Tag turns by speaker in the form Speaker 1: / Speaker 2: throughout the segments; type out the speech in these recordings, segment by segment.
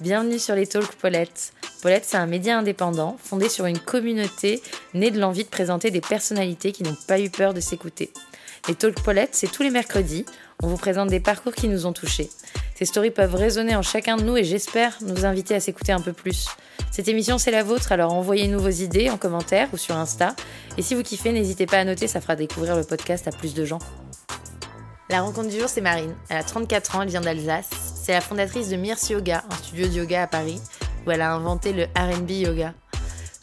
Speaker 1: Bienvenue sur les Talks Paulette. Paulette, c'est un média indépendant fondé sur une communauté née de l'envie de présenter des personnalités qui n'ont pas eu peur de s'écouter. Les Talks Paulette, c'est tous les mercredis. On vous présente des parcours qui nous ont touchés. Ces stories peuvent résonner en chacun de nous et j'espère nous inviter à s'écouter un peu plus. Cette émission, c'est la vôtre, alors envoyez-nous vos idées en commentaire ou sur Insta. Et si vous kiffez, n'hésitez pas à noter, ça fera découvrir le podcast à plus de gens. La rencontre du jour, c'est Marine. Elle a 34 ans, elle vient d'Alsace. C'est la fondatrice de Mirce Yoga, un studio de yoga à Paris, où elle a inventé le RB yoga.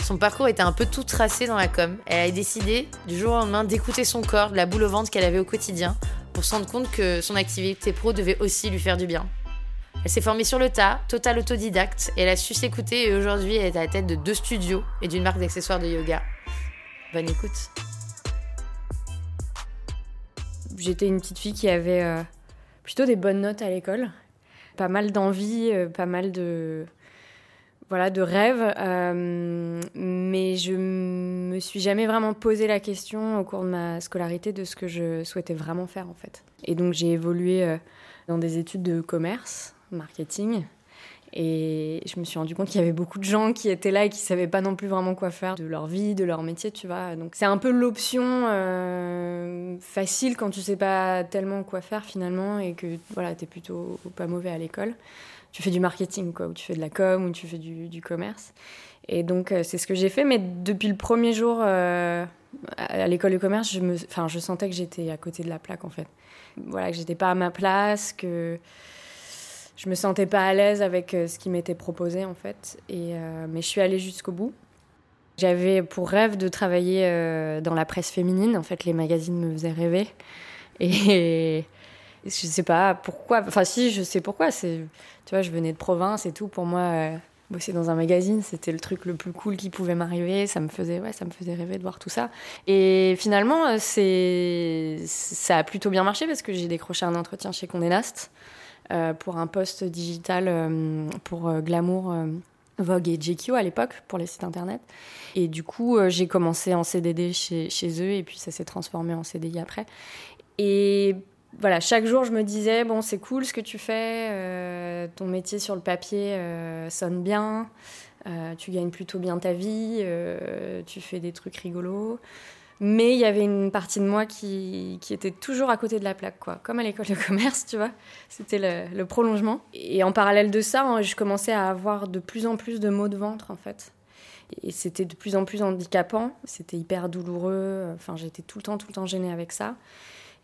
Speaker 1: Son parcours était un peu tout tracé dans la com. Elle a décidé du jour au lendemain d'écouter son corps, de la boule au ventre qu'elle avait au quotidien, pour se rendre compte que son activité pro devait aussi lui faire du bien. Elle s'est formée sur le tas, total autodidacte, et elle a su s'écouter et aujourd'hui elle est à la tête de deux studios et d'une marque d'accessoires de yoga. Bonne écoute.
Speaker 2: J'étais une petite fille qui avait euh, plutôt des bonnes notes à l'école, pas mal d'envie, euh, pas mal de voilà de rêves, euh, mais je me suis jamais vraiment posé la question au cours de ma scolarité de ce que je souhaitais vraiment faire en fait. Et donc j'ai évolué dans des études de commerce, marketing, et je me suis rendu compte qu'il y avait beaucoup de gens qui étaient là et qui savaient pas non plus vraiment quoi faire de leur vie, de leur métier, tu vois. Donc c'est un peu l'option euh, facile quand tu sais pas tellement quoi faire finalement et que voilà, tu es plutôt pas mauvais à l'école. Tu fais du marketing quoi, ou tu fais de la com, ou tu fais du, commerce. Et donc euh, c'est ce que j'ai fait, mais depuis le premier jour euh, à l'école de commerce, je, enfin, je sentais que j'étais à côté de la plaque en fait. Voilà, que j'étais pas à ma place, que je me sentais pas à l'aise avec euh, ce qui m'était proposé en fait. Euh, mais je suis allée jusqu'au bout. J'avais pour rêve de travailler euh, dans la presse féminine. En fait, les magazines me faisaient rêver. Et je sais pas pourquoi. Enfin, si, je sais pourquoi. C'est, tu vois, je venais de province et tout. Pour moi, bosser dans un magazine, c'était le truc le plus cool qui pouvait m'arriver. Ça me faisait, ouais, ça me faisait rêver de voir tout ça. Et finalement, c'est, ça a plutôt bien marché parce que j'ai décroché un entretien chez Condé Nast. Euh, pour un poste digital euh, pour euh, Glamour. Vogue et GQ à l'époque pour les sites internet. Et du coup, j'ai commencé en CDD chez, chez, eux et puis ça s'est transformé en CDI après. Et voilà, chaque jour, je me disais, bon, c'est cool ce que tu fais, ton métier sur le papier sonne bien, tu gagnes plutôt bien ta vie, tu fais des trucs rigolos. Mais il y avait une partie de moi qui, qui, était toujours à côté de la plaque, quoi. Comme à l'école de commerce, tu vois. C'était le, prolongement. Et en parallèle de ça, hein, je commençais à avoir de plus en plus de maux de ventre, en fait. Et c'était de plus en plus handicapant. C'était hyper douloureux. Enfin, j'étais tout le temps, tout le temps gênée avec ça.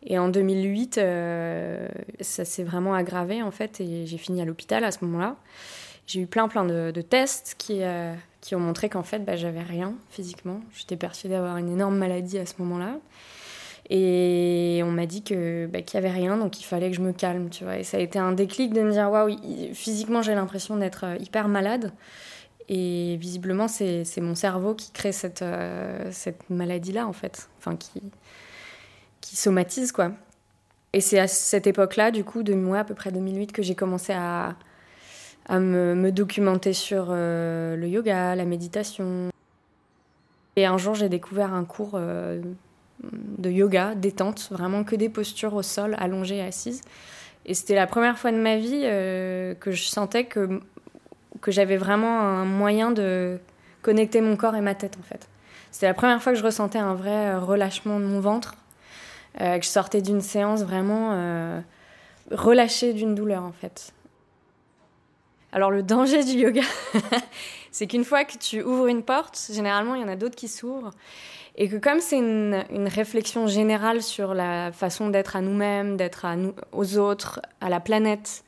Speaker 2: Et en 2008, euh, ça s'est vraiment aggravé, en fait. Et j'ai fini à l'hôpital à ce moment-là. J'ai eu plein, plein de, de tests qui, euh, qui ont montré qu'en fait, bah, j'avais rien physiquement. J'étais persuadée d'avoir une énorme maladie à ce moment-là. Et on m'a dit que bah, qu'il n'y avait rien, donc il fallait que je me calme, tu vois. Et ça a été un déclic de me dire, waouh, physiquement, j'ai l'impression d'être euh, hyper malade. Et visiblement, c'est mon cerveau qui crée cette, euh, cette maladie-là, en fait. Enfin, qui, qui somatise, quoi. Et c'est à cette époque-là, du coup, de moi, à peu près 2008, que j'ai commencé à, à me, documenter sur euh, le yoga, la méditation. Et un jour, j'ai découvert un cours euh, de yoga, détente, vraiment que des postures au sol, allongées, assises. Et c'était la première fois de ma vie euh, que je sentais que, que j'avais vraiment un moyen de connecter mon corps et ma tête, en fait. C'était la première fois que je ressentais un vrai relâchement de mon ventre, que je sortais d'une séance vraiment relâchée d'une douleur, en fait. Alors le danger du yoga, c'est qu'une fois que tu ouvres une porte, généralement il y en a d'autres qui s'ouvrent. Et que comme c'est une, réflexion générale sur la façon d'être à nous-mêmes, d'être à nous, aux autres, à la planète,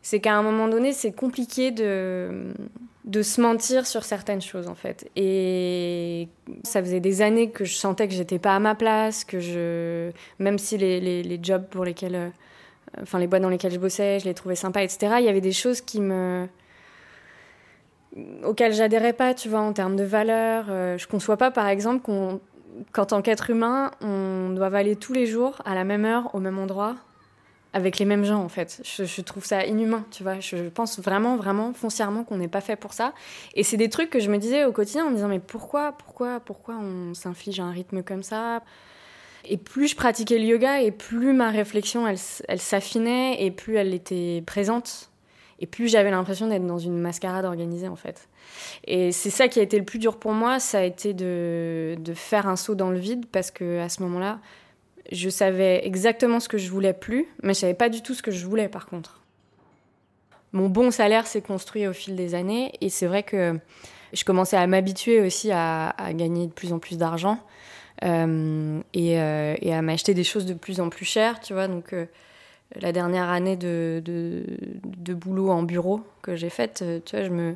Speaker 2: c'est qu'à un moment donné, c'est compliqué de, se mentir sur certaines choses en fait. Et ça faisait des années que je sentais que j'étais pas à ma place, que je, même si les, jobs pour lesquels enfin les boîtes dans lesquelles je bossais, je les trouvais sympas, etc. Il y avait des choses qui me auxquelles j'adhérais pas, tu vois, en termes de valeurs. Euh, je conçois pas, par exemple, qu'en tant qu'être humain, on doit aller tous les jours à la même heure, au même endroit, avec les mêmes gens, en fait. Je, trouve ça inhumain, tu vois. Je pense vraiment, vraiment, foncièrement qu'on n'est pas fait pour ça. Et c'est des trucs que je me disais au quotidien en me disant, mais pourquoi, pourquoi, pourquoi on s'inflige un rythme comme ça? Et plus je pratiquais le yoga, et plus ma réflexion, elle, s'affinait, et plus elle était présente. Et plus j'avais l'impression d'être dans une mascarade organisée, en fait. Et c'est ça qui a été le plus dur pour moi, ça a été de, faire un saut dans le vide, parce que à ce moment-là, je savais exactement ce que je voulais plus, mais je savais pas du tout ce que je voulais, par contre. Mon bon salaire s'est construit au fil des années, et c'est vrai que je commençais à m'habituer aussi à, gagner de plus en plus d'argent. Euh, et, euh, et, à m'acheter des choses de plus en plus chères, tu vois. Donc, euh, la dernière année de, de, boulot en bureau que j'ai faite, tu vois, je me.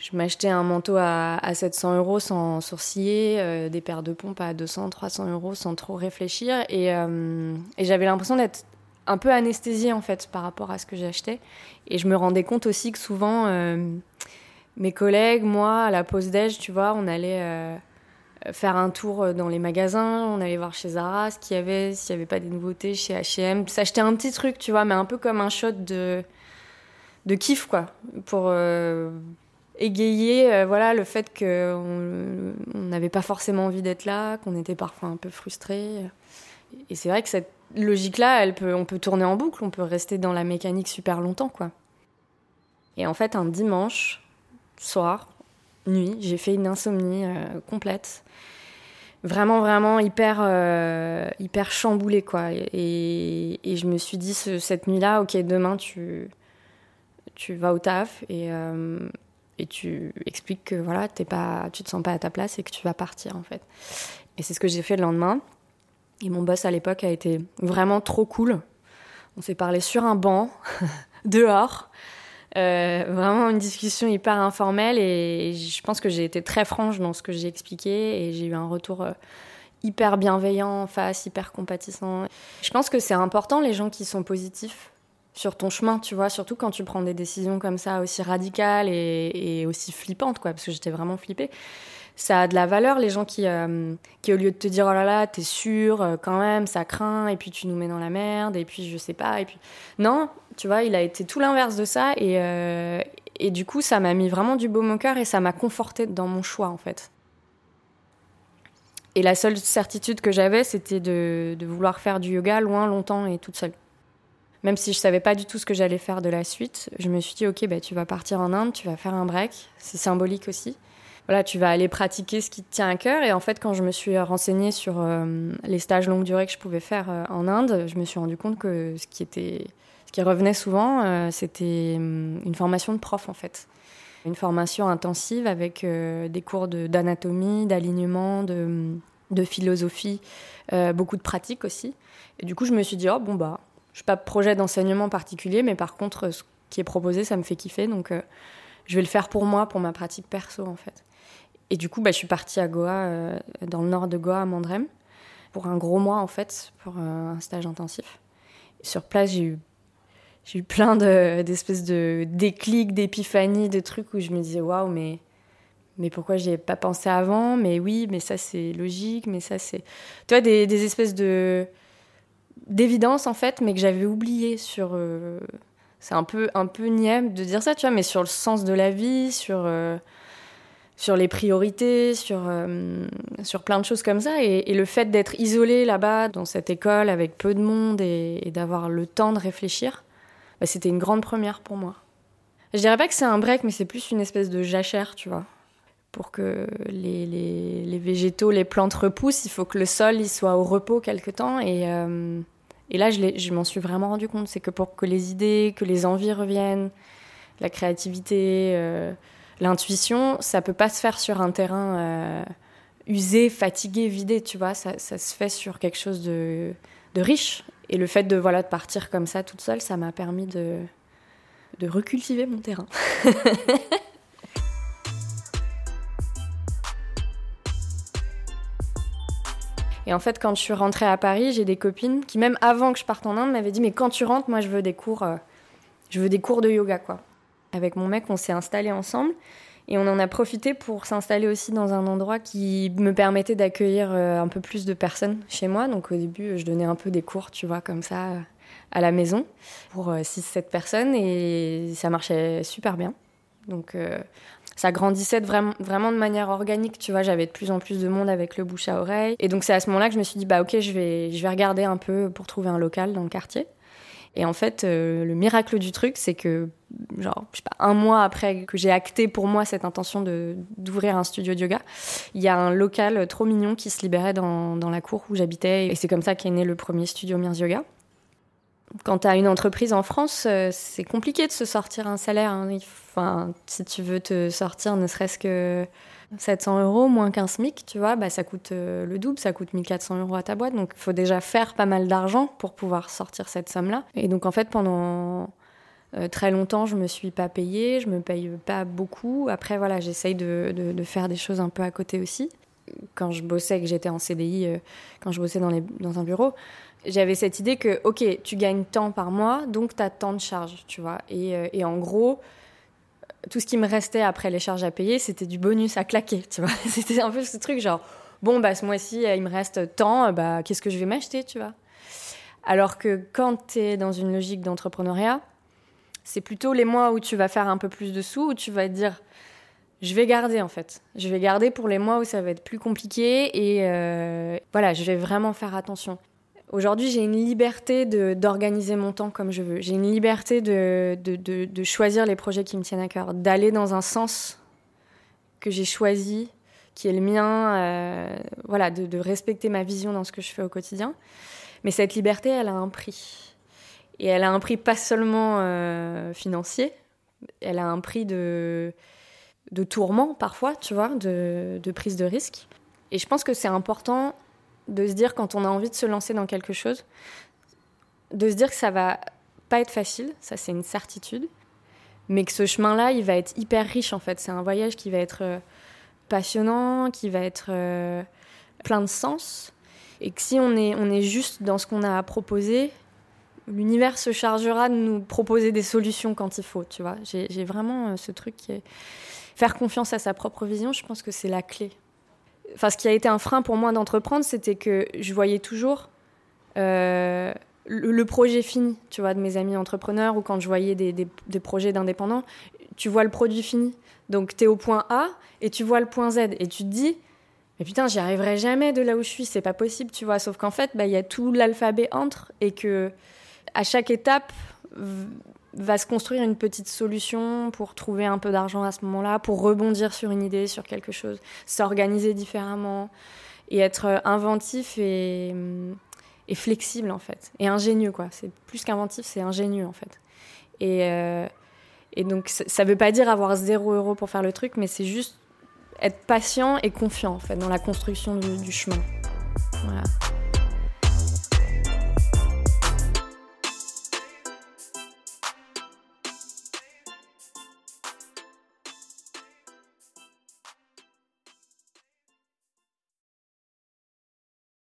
Speaker 2: Je m'achetais un manteau à, à, 700 euros sans sourciller, des paires de pompes à 200, 300 euros sans trop réfléchir. Et, et j'avais l'impression d'être un peu anesthésiée en fait par rapport à ce que j'achetais. Et je me rendais compte aussi que souvent, mes collègues, moi, à la pause déj, tu vois, on allait faire un tour dans les magasins, on allait voir chez Zara ce qu'il y avait, s'il n'y avait pas des nouveautés chez H&M, s'acheter un petit truc, tu vois, mais un peu comme un shot de, de kiff, quoi, pour euh, égayer euh, voilà, le fait qu'on n'avait pas forcément envie d'être là, qu'on était parfois un peu frustré. Et c'est vrai que cette logique-là, elle peut, on peut tourner en boucle, on peut rester dans la mécanique super longtemps, quoi. Et en fait, un dimanche soir, j'ai fait une insomnie euh, complète. Vraiment vraiment hyper euh, hyper chamboulée quoi. Et, je me suis dit ce, cette nuit là ok demain tu tu vas au taf et euh, et tu expliques que voilà t'es pas tu te sens pas à ta place et que tu vas partir en fait. Et c'est ce que j'ai fait le lendemain. Et mon boss à l'époque a été vraiment trop cool. On s'est parlé sur un banc dehors euh, vraiment une discussion hyper informelle et je pense que j'ai été très franche dans ce que j'ai expliqué et j'ai eu un retour euh, hyper bienveillant en face, hyper compatissant. Je pense que c'est important les gens qui sont positifs sur ton chemin, tu vois, surtout quand tu prends des décisions comme ça aussi radicales et, aussi flippantes, quoi, parce que j'étais vraiment flippée ça a de la valeur les gens qui, euh, qui au lieu de te dire oh là là t'es sûr quand même ça craint et puis tu nous mets dans la merde et puis je sais pas et puis non tu vois il a été tout l'inverse de ça et, euh, et du coup ça m'a mis vraiment du baume au cœur et ça m'a conforté dans mon choix en fait. Et la seule certitude que j'avais c'était de, de, vouloir faire du yoga loin longtemps et toute seule. Même si je savais pas du tout ce que j'allais faire de la suite je me suis dit ok bah, tu vas partir en Inde tu vas faire un break. C'est symbolique aussi. Voilà, tu vas aller pratiquer ce qui te tient à cœur. Et en fait, quand je me suis renseignée sur euh, les stages longue durée que je pouvais faire euh, en Inde, je me suis rendu compte que ce qui était, ce qui revenait souvent, euh, c'était hum, une formation de prof en fait, une formation intensive avec des cours d'anatomie, d'alignement, de, hum, philosophie, beaucoup de pratique aussi. Et du coup, je me suis dit oh bon bah, je n'ai pas de projet d'enseignement particulier, mais par contre, ce qui est proposé, ça me fait kiffer, donc je vais le faire pour moi, pour ma pratique perso en fait. Et du coup, bah, je suis partie à Goa, euh, dans le nord de Goa, à Mandrem, pour un gros mois en fait, pour euh, un stage intensif. sur place, j'ai eu, j'ai eu plein d'espèces de, déclics, d'épiphanies, de trucs où je me disais waouh, mais, mais pourquoi j'y ai pas pensé avant? Mais oui, mais ça c'est logique, mais ça c'est. Tu vois, des, espèces de d'évidence en fait, mais que j'avais oublié sur. Euh, c'est un peu, un peu niais de dire ça, tu vois, mais sur le sens de la vie, sur sur les priorités, sur, euh, sur plein de choses comme ça. Et, le fait d'être isolé là-bas, dans cette école, avec peu de monde, et, d'avoir le temps de réfléchir, bah, c'était une grande première pour moi. Je dirais pas que c'est un break, mais c'est plus une espèce de jachère, tu vois. Pour que les, les, les, végétaux, les plantes repoussent, il faut que le sol il soit au repos quelque temps. Et, euh, et là, je, je m'en suis vraiment rendu compte. C'est que pour que les idées, que les envies reviennent, la créativité... Euh, L'intuition, ça peut pas se faire sur un terrain euh, usé, fatigué, vidé, tu vois. Ça, ça, se fait sur quelque chose de, de, riche. Et le fait de, voilà, de partir comme ça toute seule, ça m'a permis de, de recultiver mon terrain. Et en fait, quand je suis rentrée à Paris, j'ai des copines qui, même avant que je parte en Inde, m'avaient dit Mais quand tu rentres, moi, je veux des cours, euh, je veux des cours de yoga, quoi. Avec mon mec, on s'est installé ensemble et on en a profité pour s'installer aussi dans un endroit qui me permettait d'accueillir euh, un peu plus de personnes chez moi. Donc au début, je donnais un peu des cours, tu vois, comme ça, euh, à la maison pour 6-7 euh, personnes et ça marchait super bien. Donc ça grandissait vraiment, vraiment de manière organique, tu vois, j'avais de plus en plus de monde avec le bouche à oreille. Et donc c'est à ce moment-là que je me suis dit, bah ok, je vais, je vais regarder un peu pour trouver un local dans le quartier. Et en fait, euh, le miracle du truc, c'est que, genre, je sais pas, un mois après que j'ai acté pour moi cette intention d'ouvrir un studio de yoga, il y a un local trop mignon qui se libérait dans, dans la cour où j'habitais. Et c'est comme ça qu'est né le premier studio Mirs Yoga. Quand tu as une entreprise en France, euh, c'est compliqué de se sortir un salaire. Hein. Enfin, si tu veux te sortir ne serait-ce que 700 euros moins qu'un SMIC, tu vois, bah, ça coûte euh, le double, ça coûte 1400 euros à ta boîte. Donc il faut déjà faire pas mal d'argent pour pouvoir sortir cette somme-là. Et donc en fait, pendant euh, très longtemps, je me suis pas payée, je me paye pas beaucoup. Après, voilà, j'essaye de, faire des choses un peu à côté aussi. Quand je bossais, que j'étais en CDI, euh, quand je bossais dans, un bureau, j'avais cette idée que, ok, tu gagnes tant par mois, donc tu as tant de charges, tu vois. Et, et en gros, tout ce qui me restait après les charges à payer, c'était du bonus à claquer, tu vois. C'était un peu ce truc genre, bon, bah, ce mois-ci, il me reste tant, bah, qu'est-ce que je vais m'acheter, tu vois. Alors que quand tu es dans une logique d'entrepreneuriat, c'est plutôt les mois où tu vas faire un peu plus de sous, où tu vas dire, je vais garder en fait. Je vais garder pour les mois où ça va être plus compliqué et euh, voilà, je vais vraiment faire attention. Aujourd'hui, j'ai une liberté d'organiser mon temps comme je veux. J'ai une liberté de, de, de, choisir les projets qui me tiennent à cœur, d'aller dans un sens que j'ai choisi, qui est le mien, euh, voilà, de, respecter ma vision dans ce que je fais au quotidien. Mais cette liberté, elle a un prix. Et elle a un prix pas seulement euh, financier, elle a un prix de, de tourment parfois, tu vois, de, prise de risque. Et je pense que c'est important de se dire quand on a envie de se lancer dans quelque chose, de se dire que ça va pas être facile, ça c'est une certitude, mais que ce chemin-là, il va être hyper riche en fait. C'est un voyage qui va être euh, passionnant, qui va être euh, plein de sens, et que si on est, on est juste dans ce qu'on a à proposer, l'univers se chargera de nous proposer des solutions quand il faut, tu vois. J'ai vraiment euh, ce truc qui est... Faire confiance à sa propre vision, je pense que c'est la clé enfin, ce qui a été un frein pour moi d'entreprendre, c'était que je voyais toujours euh, le, projet fini, tu vois, de mes amis entrepreneurs ou quand je voyais des, projets d'indépendants, tu vois le produit fini. Donc, tu es au point A et tu vois le point Z et tu te dis, mais putain, j'y arriverai jamais de là où je suis, c'est pas possible, tu vois. Sauf qu'en fait, bah, il y a tout l'alphabet entre et que à chaque étape, va se construire une petite solution pour trouver un peu d'argent à ce moment-là, pour rebondir sur une idée, sur quelque chose, s'organiser différemment et être euh, inventif et, et, flexible en fait. Et ingénieux quoi. C'est plus qu'inventif, c'est ingénieux en fait. Et, euh, et donc ça ne veut pas dire avoir zéro euro pour faire le truc, mais c'est juste être patient et confiant en fait dans la construction du, du chemin. Voilà.